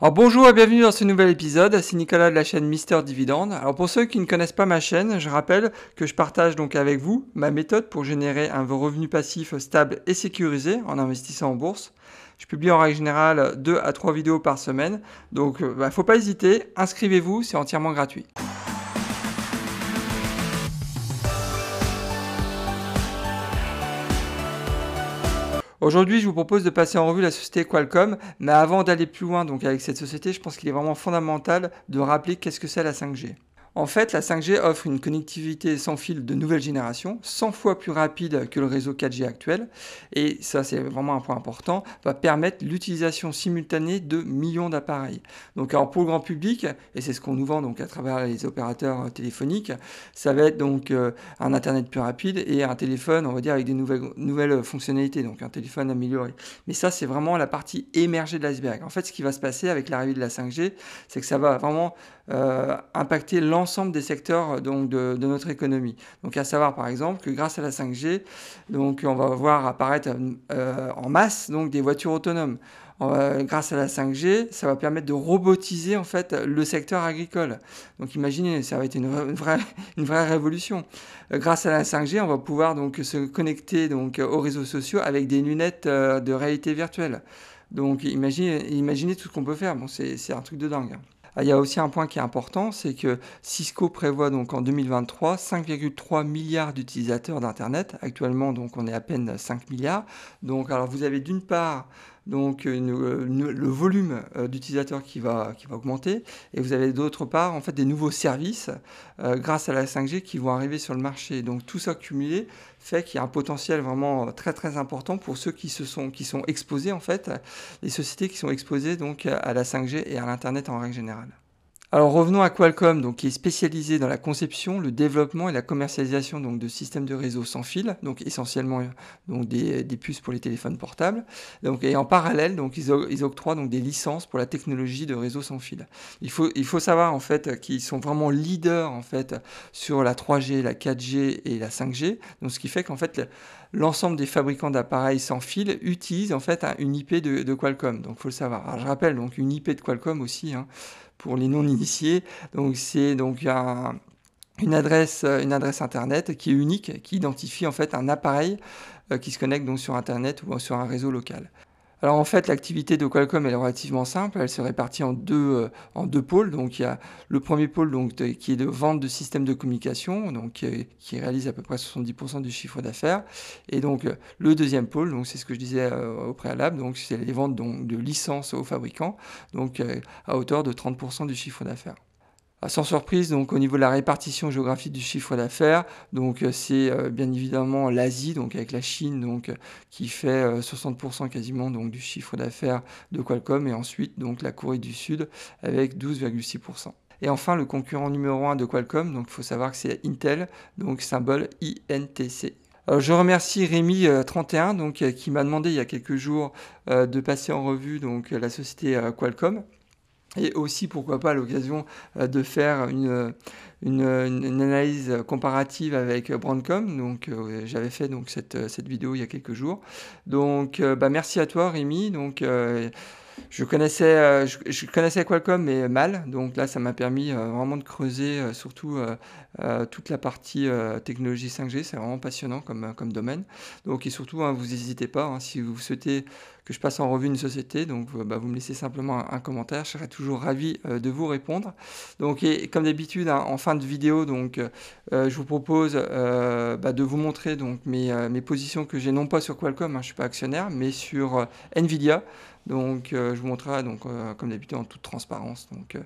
Alors bonjour et bienvenue dans ce nouvel épisode, c'est Nicolas de la chaîne Mister Dividende. Alors pour ceux qui ne connaissent pas ma chaîne, je rappelle que je partage donc avec vous ma méthode pour générer un revenu passif stable et sécurisé en investissant en bourse. Je publie en règle générale 2 à 3 vidéos par semaine, donc euh, bah, faut pas hésiter, inscrivez-vous, c'est entièrement gratuit. Aujourd'hui, je vous propose de passer en revue la société Qualcomm, mais avant d'aller plus loin donc avec cette société, je pense qu'il est vraiment fondamental de rappeler qu'est-ce que c'est la 5G. En fait, la 5G offre une connectivité sans fil de nouvelle génération, 100 fois plus rapide que le réseau 4G actuel, et ça c'est vraiment un point important, va permettre l'utilisation simultanée de millions d'appareils. Donc alors pour le grand public, et c'est ce qu'on nous vend donc à travers les opérateurs téléphoniques, ça va être donc euh, un internet plus rapide et un téléphone, on va dire avec des nouvelles fonctionnalités, donc un téléphone amélioré. Mais ça c'est vraiment la partie émergée de l'iceberg. En fait, ce qui va se passer avec l'arrivée de la 5G, c'est que ça va vraiment euh, impacter l'ensemble des secteurs euh, donc, de, notre économie. Donc à savoir par exemple que grâce à la 5G, donc, on va voir apparaître euh, en masse donc, des voitures autonomes. grâce à la 5G, ça va permettre de robotiser en fait le secteur agricole. Donc imaginez, ça va être une, vraie, une vraie révolution. grâce à la 5G, on va pouvoir donc se connecter donc aux réseaux sociaux avec des lunettes de réalité virtuelle. Donc imaginez, tout ce qu'on peut faire. Bon, c'est un truc de dingue. Ah, il y a aussi un point qui est important, c'est que Cisco prévoit donc en 2023 5,3 milliards d'utilisateurs d'Internet. Actuellement, donc on est à peine 5 milliards. Donc, alors vous avez d'une part donc le volume euh, d'utilisateurs qui va, qui va augmenter, et vous avez d'autre part en fait des nouveaux services euh, grâce à la 5G qui vont arriver sur le marché. Donc tout ça cumulé fait qu'il y a un potentiel vraiment très très important pour ceux qui se sont qui sont exposés en fait, les sociétés qui sont exposées donc à la 5G et à l'internet en règle générale. Alors revenons à Qualcomm, donc, qui est spécialisé dans la conception, le développement et la commercialisation donc, de systèmes de réseau sans fil, donc essentiellement donc, des, puces pour les téléphones portables. Donc, et en parallèle, donc, ils, ils, octroient donc, des licences pour la technologie de réseau sans fil. Il faut, il faut savoir en fait qu'ils sont vraiment leaders en fait, sur la 3G, la 4G et la 5G, donc, ce qui fait qu'en fait l'ensemble des fabricants d'appareils sans fil utilisent en fait une IP de, Qualcomm. Donc faut le savoir. Je rappelle donc une IP de Qualcomm aussi. Hein, pour les non-initiés. Donc c'est donc une adresse, une adresse internet qui est unique, qui identifie en fait un appareil euh, qui se connecte donc sur internet ou sur un réseau local. Alors en fait, l'activité de Qualcomm est relativement simple. Elle se répartit en deux, euh, en deux pôles. Donc il y a le premier pôle donc, qui est de vente de systèmes de communication, donc qui réalise à peu près 70% du chiffre d'affaires. Et donc le deuxième pôle, donc c'est ce que je disais euh, au préalable, donc c'est les ventes donc, de licences aux fabricants, donc euh, à hauteur de 30% du chiffre d'affaires. Ah, sans surprise, donc au niveau de la répartition géographique du chiffre d'affaires, donc euh, c'est euh, bien évidemment l'Asie, donc avec la Chine, donc qui fait 60% euh, quasiment donc du chiffre d'affaires de Qualcomm, et ensuite donc la Corée du Sud avec 12,6%. Et enfin, le concurrent numéro 1 de Qualcomm, donc il faut savoir que c'est Intel, donc symbole INTC. je remercie Rémi31 donc, qui m'a demandé il y a quelques jours de passer en revue donc, la société Qualcomm et aussi pourquoi pas l'occasion euh, de faire une, analyse comparative avec Brandcom. Donc euh, j'avais fait donc cette, cette, vidéo il y a quelques jours. Donc euh, bah, merci à toi Rémi. Donc je connaissais, je, connaissais Qualcomm mais mal, donc là ça m'a permis vraiment de creuser surtout toute la partie technologie 5G, c'est vraiment passionnant comme, domaine. Donc et surtout hein, vous n'hésitez pas hein, si vous souhaitez que je passe en revue une société. Donc, euh, bah, vous me laissez simplement un, commentaire. Je serai toujours ravi euh, de vous répondre. Donc, et, comme d'habitude, hein, en fin de vidéo, donc, euh, je vous propose bah, de vous montrer donc, mes, positions que j'ai non pas sur Qualcomm, je ne suis pas actionnaire, mais sur Nvidia. Donc, je vous montrerai, donc, comme d'habitude, en toute transparence, donc,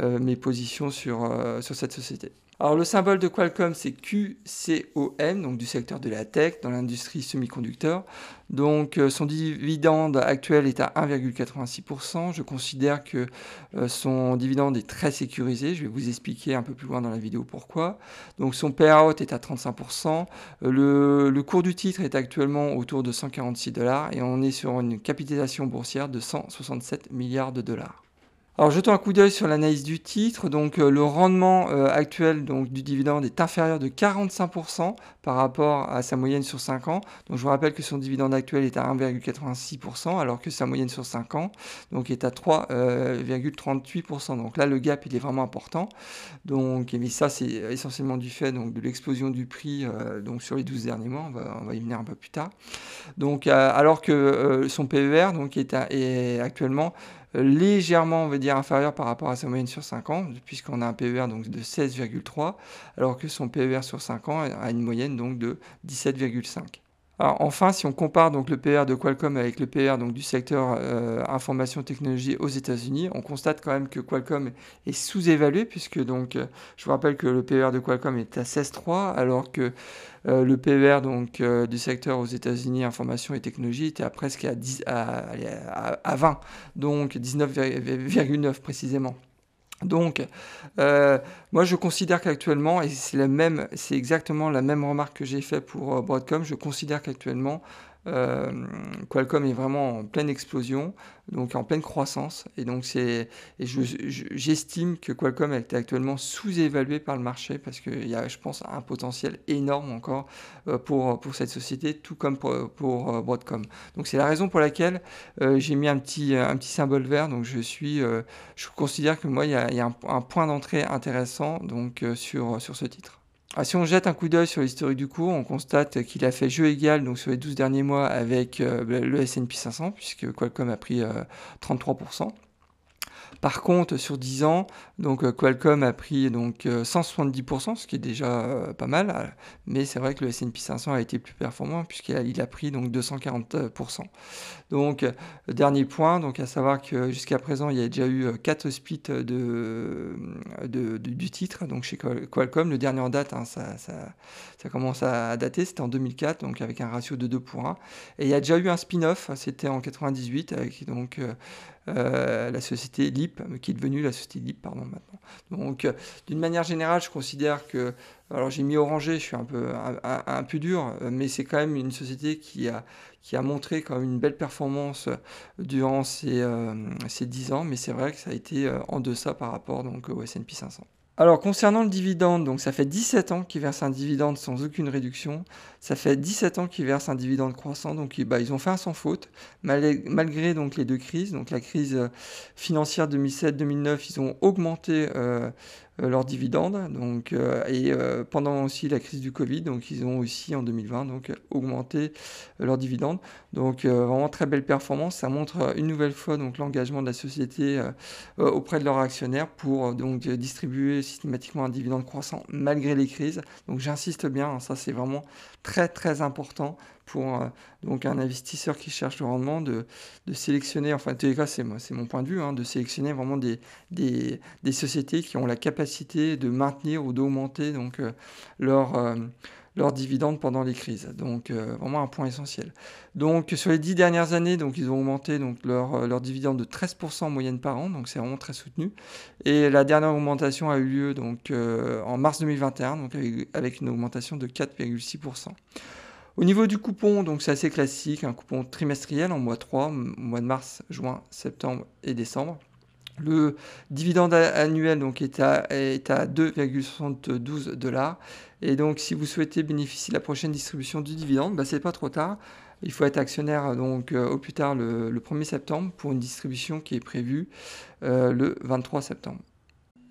mes positions sur, sur cette société. Alors le symbole de Qualcomm c'est QCOM, donc du secteur de la tech, dans l'industrie semi-conducteur. Donc euh, son dividende actuel est à 1,86%. Je considère que euh, son dividende est très sécurisé. Je vais vous expliquer un peu plus loin dans la vidéo pourquoi. Donc son payout est à 35%. Euh, le, le cours du titre est actuellement autour de 146 dollars et on est sur une capitalisation boursière de 167 milliards de dollars. Alors jetons un coup d'œil sur l'analyse du titre. Donc euh, le rendement euh, actuel du dividende est inférieur de 45% par rapport à sa moyenne sur 5 ans. Donc je vous rappelle que son dividende actuel est à 1,86% alors que sa moyenne sur 5 ans est à 3,38%. donc là le gap est vraiment important. Donc mais ça c'est essentiellement du fait de l'explosion du prix euh, donc, sur les 12 derniers mois. On va, y venir un peu plus tard. Donc alors que son PER donc, est actuellement légèrement, on va dire, inférieur par rapport à sa moyenne sur 5 ans, puisqu'on a un PER donc de 16,3, alors que son PER sur 5 ans a une moyenne donc de 17,5. Enfin, si on compare donc le PR de Qualcomm avec le PR du secteur euh, information technologie aux États-Unis, on constate quand même que Qualcomm est sous-évalué puisque donc euh, je vous rappelle que le PER de Qualcomm est à 16,3 alors que euh, le PER du secteur aux États-Unis information et technologie était à presque à, 10, à, à 20, donc 19,9 précisément. Donc, euh, moi, je considère qu'actuellement, et c'est exactement la même remarque que j'ai faite pour euh, Broadcom, je considère qu'actuellement, Qualcomm est vraiment en pleine explosion, donc en pleine croissance. Et donc c'est, j'estime que Qualcomm est actuellement sous-évalué par le marché parce qu'il y a, je pense, un potentiel énorme encore euh, pour, pour cette société, tout comme pour, pour euh, Broadcom. Donc c'est la raison pour laquelle j'ai mis un petit, un petit symbole vert. Donc je suis, je considère que moi il y a, il y a un, point d'entrée intéressant donc sur, sur ce titre. Ah, si on jette un coup d'œil sur l'historique du cours, on constate qu'il a fait jeu égal donc sur les 12 derniers mois avec euh, le S&P 500 puisque Qualcomm a pris 33%. Euh, par contre, sur 10 ans, donc euh, Qualcomm a pris donc 170%, euh, ce qui est déjà pas mal, mais c'est vrai que le S&P 500 a été plus performant puisqu'il a pris donc 240%. Donc dernier point, donc à savoir que jusqu'à présent, il y a déjà eu 4 splits de, du titre, donc chez Qualcomm, le dernier en date, hein, ça, commence à dater, c'était en 2004, donc avec un ratio de 2 pour 1. Et il y a déjà eu un spin-off, c'était en 98, avec donc euh, la société LIP, qui est devenue la société LIP pardon, maintenant. Donc, euh, d'une manière générale, je considère que, alors j'ai mis Oranger, je suis un peu, dur, mais c'est quand même une société qui a, montré quand même une belle performance durant ces, euh, ces 10 ans, mais c'est vrai que ça a été en deçà par rapport donc, au S&P 500. Alors concernant le dividende, donc ça fait 17 ans qu'ils versent un dividende sans aucune réduction. Ça fait 17 ans qu'ils versent un dividende croissant, donc bah, ils ont fait un sans faute, malgré, donc les deux crises. Donc la crise euh, financière 2007-2009, ils ont augmenté euh, euh, leurs dividendes. Donc, euh, et euh, pendant aussi la crise du Covid, donc ils ont aussi en 2020 donc, augmenté leurs dividendes. Donc vraiment très belle performance. Ça montre une nouvelle fois l'engagement de la société auprès de leurs actionnaires pour donc distribuer systématiquement un dividende croissant malgré les crises. Donc j'insiste bien, hein, ça c'est vraiment très très important pour euh, donc un investisseur qui cherche le rendement de, sélectionner, enfin en tous les cas c'est, mon point de vue, hein, de sélectionner vraiment des, des, sociétés qui ont la capacité de maintenir ou d'augmenter donc euh, leur, euh, leurs dividendes pendant les crises. Donc vraiment un point essentiel. Donc sur les dix dernières années, donc ils ont augmenté donc leur, leur dividende de 13% en moyenne par an, donc c'est vraiment très soutenu. Et la dernière augmentation a eu lieu donc en mars 2021, donc avec une augmentation de 4,6%. Au niveau du coupon, donc c'est assez classique, un coupon trimestriel en mois 3, mois de mars, juin, septembre et décembre. Le dividende annuel donc, est à, est à 2,72 dollars. Et donc, si vous souhaitez bénéficier de la prochaine distribution du dividende, bah, ce n'est pas trop tard. Il faut être actionnaire donc, euh, au plus tard le, 1er septembre pour une distribution qui est prévue euh, le 23 septembre.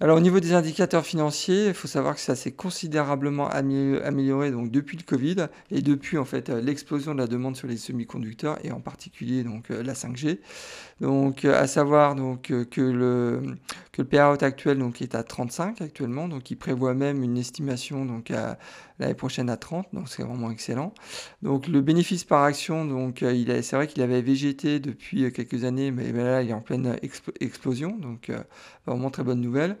Alors au niveau des indicateurs financiers, il faut savoir que ça s'est considérablement amélioré donc depuis le Covid et depuis en fait euh, l'explosion de la demande sur les semi-conducteurs et en particulier donc euh, la 5G. Donc euh, à savoir donc que le que le payout actuel donc est à 35 actuellement, donc il prévoit même une estimation donc l'année prochaine à 30, donc c'est vraiment excellent. Donc le bénéfice par action, donc il c'est vrai qu'il avait végété depuis quelques années, mais là il est en pleine explosion, donc vraiment très bonne nouvelle.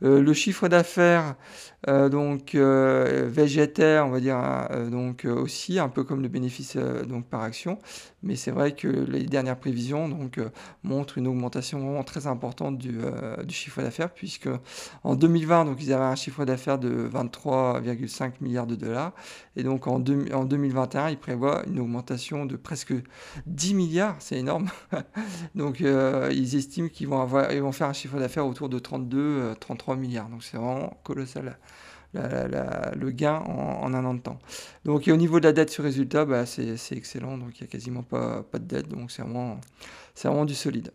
Le chiffre d'affaires donc végétaire, on va dire donc aussi un peu comme le bénéfice donc par action, mais c'est vrai que les dernières prévisions montrent une augmentation vraiment très importante du, chiffre d'affaires puisque en 2020 donc ils avaient un chiffre d'affaires de 23,5 milliards de dollars. Et donc en, en 2021 ils prévoient une augmentation de presque 10 milliards, c'est énorme. donc ils estiment qu'ils vont avoir vont faire un chiffre d'affaires autour de 32 33 milliards. Donc c'est vraiment colossal le gain en, un an de temps. Donc, et au niveau de la dette sur résultat, bah, c'est excellent. Donc, il n'y a quasiment pas, pas de dette. Donc, c'est vraiment, vraiment du solide.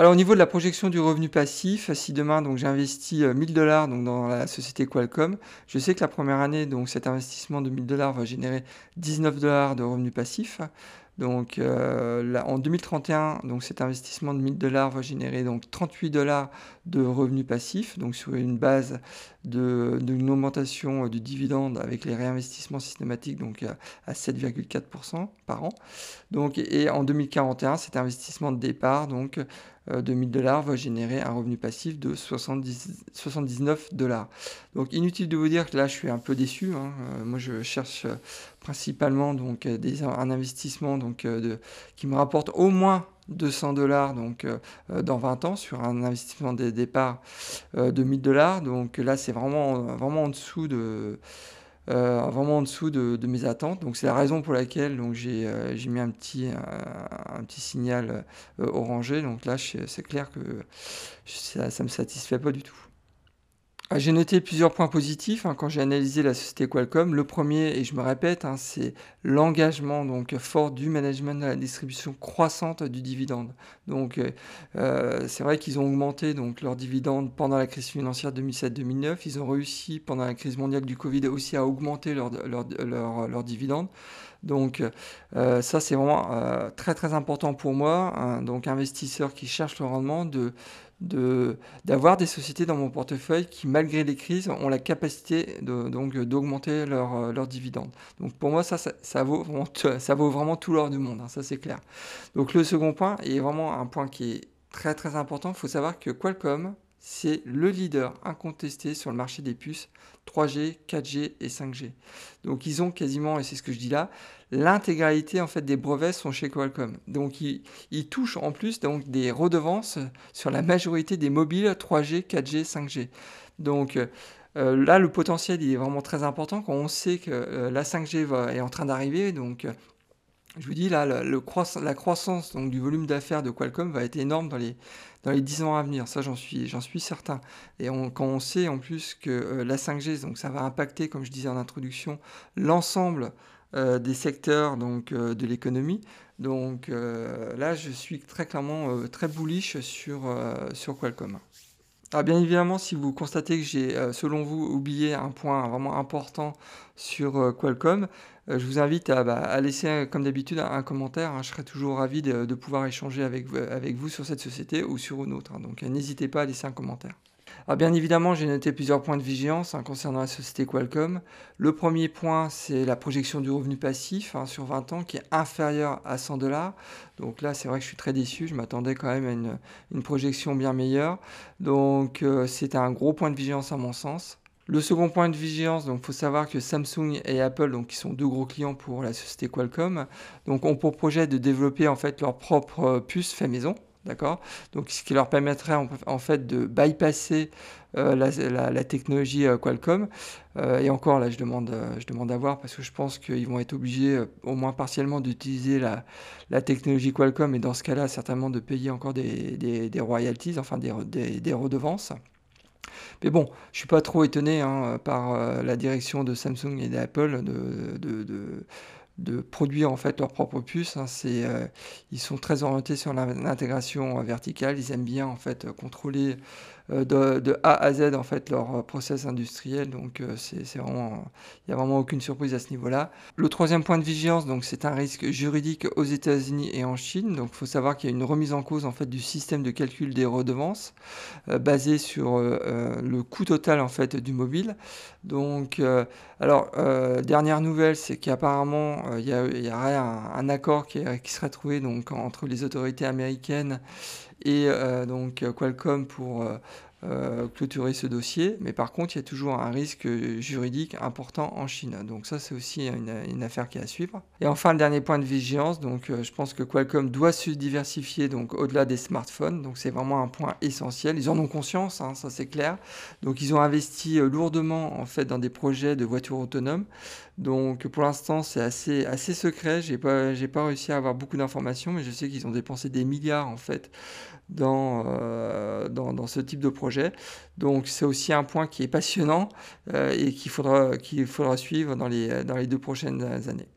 Alors au niveau de la projection du revenu passif, si demain donc j'investis 1000 dollars donc dans la société Qualcomm, je sais que la première année donc cet investissement de 1000 dollars va générer 19 dollars de revenus passifs. Donc euh, en 2031, donc cet investissement de 1000 dollars va générer donc 38 dollars de revenus passifs, donc sur une base d'une augmentation euh, du dividende avec les réinvestissements systématiques donc à, 7,4% par an. Donc et en 2041, cet investissement de départ donc euh, de 1000 dollars va générer un revenu passif de 70, 79 dollars. Donc inutile de vous dire que là je suis un peu déçu. Hein. moi je cherche principalement donc euh, des, un investissement donc, euh, de, qui me rapporte au moins 200 dollars donc euh, dans 20 ans sur un investissement de départ de 1000 dollars. Donc là, c'est vraiment, vraiment en dessous de. vraiment en dessous de, mes attentes. Donc c'est la raison pour laquelle donc j'ai mis un petit, un petit signal orangé. Donc là, c'est clair que ça ne me satisfait pas du tout. Ah, j'ai noté plusieurs points positifs hein, quand j'ai analysé la société Qualcomm. Le premier, et je me répète, hein, c'est l'engagement donc fort du management de la distribution croissante du dividende. Donc, euh, euh, c'est vrai qu'ils ont augmenté donc leur dividende pendant la crise financière 2007-2009. Ils ont réussi pendant la crise mondiale du Covid aussi à augmenter leur, leur, leur, dividende. Donc euh, ça c'est vraiment très très important pour moi, hein. donc investisseurs qui cherchent le rendement de d'avoir des sociétés dans mon portefeuille qui, malgré les crises, ont la capacité donc d'augmenter leurs leur dividendes. Donc pour moi, ça, ça, vaut, vraiment, ça vaut vraiment tout l'or du monde, hein, ça c'est clair. Donc le second point est vraiment un point qui est très très important. Il faut savoir que Qualcomm, c'est le leader incontesté sur le marché des puces 3G, 4G et 5G. Donc ils ont quasiment, et c'est ce que je dis là, l'intégralité en fait des brevets sont chez Qualcomm. Donc ils, touchent en plus donc des redevances sur la majorité des mobiles 3G, 4G, 5G. Donc euh, là le potentiel il est vraiment très important quand on sait que euh, la 5G va, est en train d'arriver. Donc je vous dis là, la croissance donc, du volume d'affaires de Qualcomm va être énorme dans les, dans les 10 ans à venir. Ça, j'en suis, j'en suis certain. Et quand on sait en plus que euh, la 5G, donc ça va impacter, comme je disais en introduction, l'ensemble euh, des secteurs donc, euh, de l'économie. Donc là, je suis très clairement très bullish sur, sur Qualcomm. Alors bien évidemment, si vous constatez que j'ai, selon vous, oublié un point vraiment important sur Qualcomm, je vous invite à, bah, laisser, comme d'habitude, un, commentaire. Hein. Je serai toujours ravi de, pouvoir échanger avec, avec, vous sur cette société ou sur une autre. Hein. Donc n'hésitez pas à laisser un commentaire. Alors bien évidemment, j'ai noté plusieurs points de vigilance hein, concernant la société Qualcomm. Le premier point, c'est la projection du revenu passif sur 20 ans qui est inférieur à 100 dollars. Donc là, c'est vrai que je suis très déçu. Je m'attendais quand même à une, projection bien meilleure. Donc euh, c'est un gros point de vigilance à mon sens. Le second point de vigilance, donc faut savoir que Samsung et Apple, qui sont deux gros clients pour la société Qualcomm, donc ont pour projet de développer en fait leur propre puce fait maison. D'accord? Donc, ce qui leur permettrait en, fait de bypasser euh, la, technologie euh, Qualcomm. Euh, et encore, là, je demande, je demande à voir parce que je pense qu'ils vont être obligés, au moins partiellement, d'utiliser la, technologie Qualcomm et dans ce cas-là, certainement de payer encore des, royalties, enfin des, redevances. Mais bon, je ne suis pas trop étonné hein, par la direction de Samsung et d'Apple de, produire en fait leur propre puce. Hein. euh, ils sont très orientés sur l'intégration verticale. Ils aiment bien en fait contrôler euh, de, A à Z en fait leur process industriel. Donc euh, c'est vraiment, il n'y a vraiment aucune surprise à ce niveau-là. Le troisième point de vigilance, donc c'est un risque juridique aux États-Unis et en Chine. Donc faut savoir qu'il y a une remise en cause en fait du système de calcul des redevances euh, basé sur le coût total en fait du mobile. Donc alors dernière nouvelle, c'est qu'apparemment il y, aurait un, accord qui, qui, serait trouvé donc entre les autorités américaines et euh, donc Qualcomm pour, euh, euh, clôturer ce dossier, mais par contre, il y a toujours un risque juridique important en Chine. Donc ça, c'est aussi une, affaire qui est à suivre. Et enfin, le dernier point de vigilance, donc euh, je pense que Qualcomm doit se diversifier donc au-delà des smartphones. Donc c'est vraiment un point essentiel. Ils en ont conscience, hein, ça c'est clair. Donc ils ont investi euh, lourdement en fait dans des projets de voitures autonomes. Donc pour l'instant, c'est assez, assez secret. J'ai pas, j'ai pas réussi à avoir beaucoup d'informations, mais je sais qu'ils ont dépensé des milliards en fait dans, euh, dans, dans, ce type de projet. Donc c'est aussi un point qui est passionnant euh, et qu'il faudra, faudra suivre dans les, dans les deux prochaines années.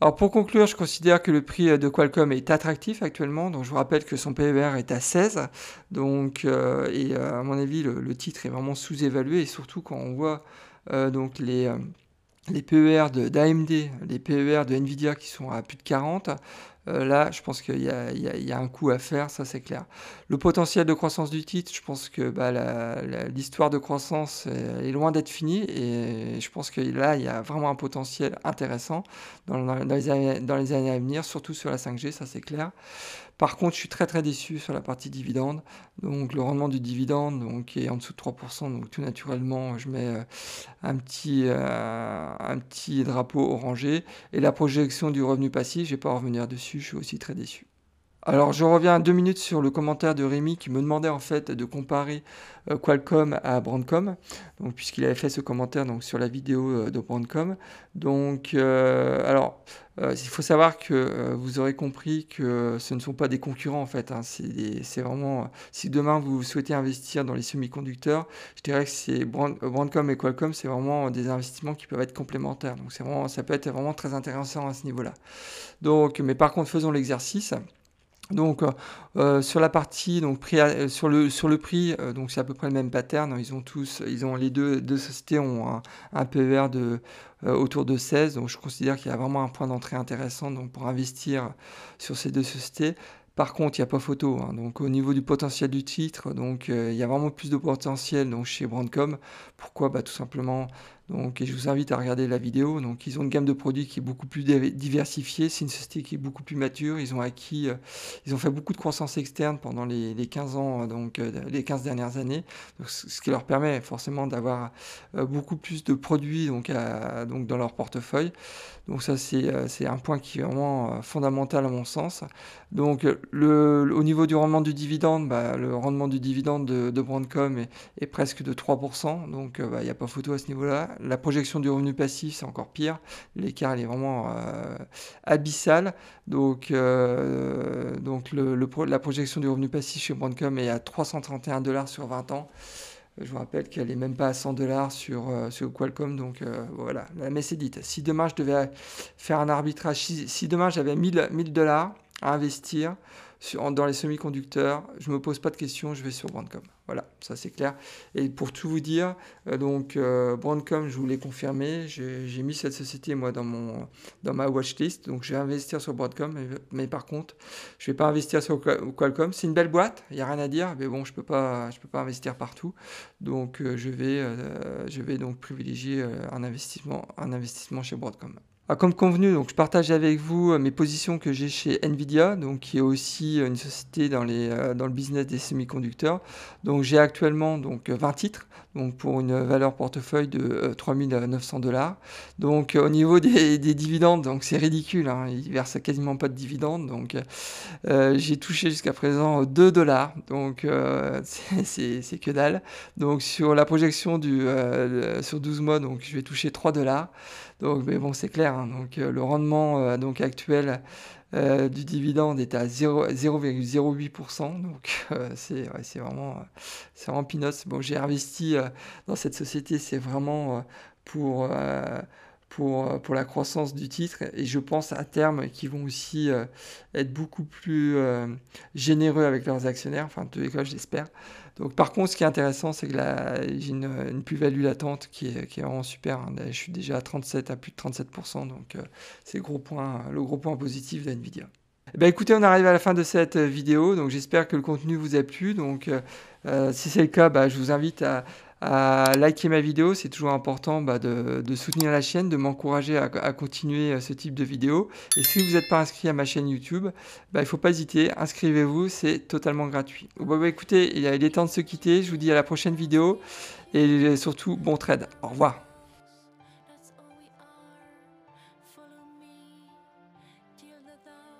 Alors pour conclure, je considère que le prix de Qualcomm est attractif actuellement. Donc je vous rappelle que son PER est à 16. Donc euh, et à mon avis le, le titre est vraiment sous-évalué et surtout quand on voit donc les les PER d'AMD, les PER de Nvidia qui sont à plus de 40, euh, là, je pense qu'il y, a un coup à faire, ça c'est clair. Le potentiel de croissance du titre, je pense que bah, l'histoire de croissance est loin d'être finie et je pense que là, il y a vraiment un potentiel intéressant dans les années à venir, surtout sur la 5G, ça c'est clair. Par contre, je suis très très déçu sur la partie dividende. Donc le rendement du dividende donc, est en dessous de 3%. Donc tout naturellement, je mets euh, un petit, euh, un petit drapeau orangé. Et la projection du revenu passif, je ne vais pas revenir dessus, je suis aussi très déçu. Alors je reviens deux minutes sur le commentaire de Rémi qui me demandait en fait de comparer euh, Qualcomm à Brandcom, puisqu'il avait fait ce commentaire sur la vidéo de Brandcom. Donc alors euh, il faut savoir que euh, vous aurez compris que ce ne sont pas des concurrents en fait. Hein. c'est vraiment, si demain vous souhaitez investir dans les semi-conducteurs, je dirais que c'est Brandcom et Qualcomm, c'est vraiment des investissements qui peuvent être complémentaires. Donc c'est vraiment, ça peut être vraiment très intéressant à ce niveau-là. Donc, mais par contre, faisons l'exercice. Donc euh, sur la partie donc prix sur le sur le prix donc c'est à peu près le même pattern ils ont tous ils ont les deux deux sociétés ont un, un PER de euh, autour de 16. Donc je considère qu'il y a vraiment un point d'entrée intéressant donc, pour investir sur ces deux sociétés. Par contre, il n'y a pas photo. Hein. Donc, au niveau du potentiel du titre, donc, euh, il y a vraiment plus de potentiel donc, chez Brandcom. Pourquoi? Bah, Tout simplement, donc, et je vous invite à regarder la vidéo. Donc, ils ont une gamme de produits qui est beaucoup plus diversifiée. C'est une société qui est beaucoup plus mature. Ils ont acquis, euh, ils ont fait beaucoup de croissance externe pendant les, 15 ans, donc les 15 dernières années. ce qui leur permet forcément d'avoir beaucoup plus de produits donc, dans leur portefeuille. Donc ça, c'est un point qui est vraiment fondamental à mon sens. Donc le, au niveau du rendement du dividende, bah, le rendement du dividende de, de Brandcom est, presque de 3%, donc bah, il n'y a pas photo à ce niveau-là. La projection du revenu passif, c'est encore pire. L'écart, il est vraiment euh, abyssal. Donc, euh, donc la projection du revenu passif chez Brandcom est à 331 dollars sur 20 ans. Je vous rappelle qu'elle n'est même pas à 100 dollars sur, euh, sur Qualcomm. Donc voilà, la messe est dite. Si demain je devais faire un arbitrage, si, si demain j'avais 1000 dollars à investir dans les semi-conducteurs, je ne me pose pas de questions, je vais sur Brandcom. Voilà, ça c'est clair. Et pour tout vous dire, euh, donc euh, Brandcom, je vous l'ai confirmé, j'ai mis cette société moi dans, mon, dans ma watchlist, donc je vais investir sur Broadcom, mais, par contre, je ne vais pas investir sur Qualcomm. C'est une belle boîte, il n'y a rien à dire, mais bon, je peux, pas, peux pas investir partout. Donc euh, je, vais, je vais donc privilégier un, investissement, un investissement chez Broadcom. Ah, comme convenu, donc je partage avec vous euh, mes positions que j'ai chez Nvidia, donc qui est aussi une société euh, dans le business des semi-conducteurs. Donc j'ai actuellement donc 20 titres, donc pour une valeur portefeuille de 3900 euh, dollars. Donc au niveau des, dividendes, c'est ridicule, hein, ils versent quasiment pas de dividendes. Donc j'ai touché jusqu'à présent 2 dollars, donc c'est que dalle. Donc sur la projection du, sur 12 mois, donc je vais toucher 3 dollars. Donc, mais bon, c'est clair. Hein. donc, euh, le rendement euh, donc actuel euh, du dividende est à 0,08%. Donc, c'est vraiment, peanuts. Bon, j'ai investi dans cette société, c'est vraiment pour pour, pour la croissance du titre et je pense à terme qu'ils vont aussi être beaucoup plus généreux avec leurs actionnaires, enfin les cas j'espère. Donc, par contre, ce qui est intéressant, c'est que j'ai une, plus-value latente qui est, vraiment super. Hein. Je suis déjà à 37, à plus de 37%, donc euh, c'est le gros point, le positif de Nvidia. Eh ben, écoutez, on arrive à la fin de cette vidéo, donc j'espère que le contenu vous a plu. Donc, euh, euh, si c'est le cas, bah, je vous invite à, à liker ma vidéo. C'est toujours important bah, de, soutenir la chaîne, de m'encourager à, continuer euh, ce type de vidéo. Et si vous n'êtes pas inscrit à ma chaîne YouTube, bah, il ne faut pas hésiter, inscrivez-vous, c'est totalement gratuit. Bah, écoutez, il est temps de se quitter. Je vous dis à la prochaine vidéo et surtout bon trade. Au revoir.